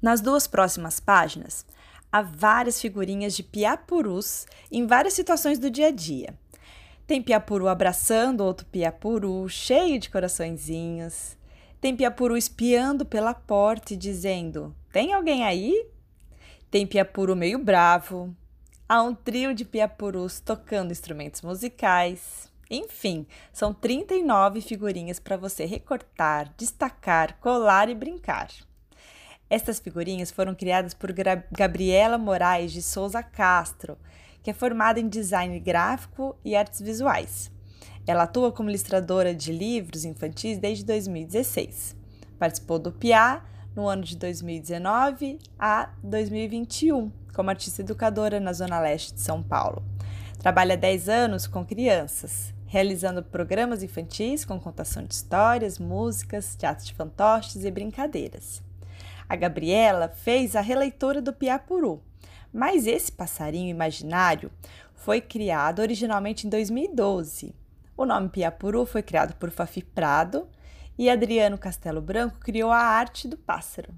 Nas duas próximas páginas, há várias figurinhas de piapurus em várias situações do dia a dia. Tem piapuru abraçando outro piapuru, cheio de coraçõezinhos. Tem piapuru espiando pela porta e dizendo: Tem alguém aí? Tem piapuru meio bravo. Há um trio de piapurus tocando instrumentos musicais. Enfim, são 39 figurinhas para você recortar, destacar, colar e brincar. Estas figurinhas foram criadas por Gabriela Moraes de Souza Castro, que é formada em design gráfico e artes visuais. Ela atua como ilustradora de livros infantis desde 2016. Participou do PIA no ano de 2019 a 2021 como artista educadora na Zona Leste de São Paulo. Trabalha 10 anos com crianças, realizando programas infantis com contação de histórias, músicas, teatro de fantoches e brincadeiras. A Gabriela fez a releitura do Piapuru, mas esse passarinho imaginário foi criado originalmente em 2012. O nome Piapuru foi criado por Fafi Prado e Adriano Castelo Branco criou a arte do pássaro.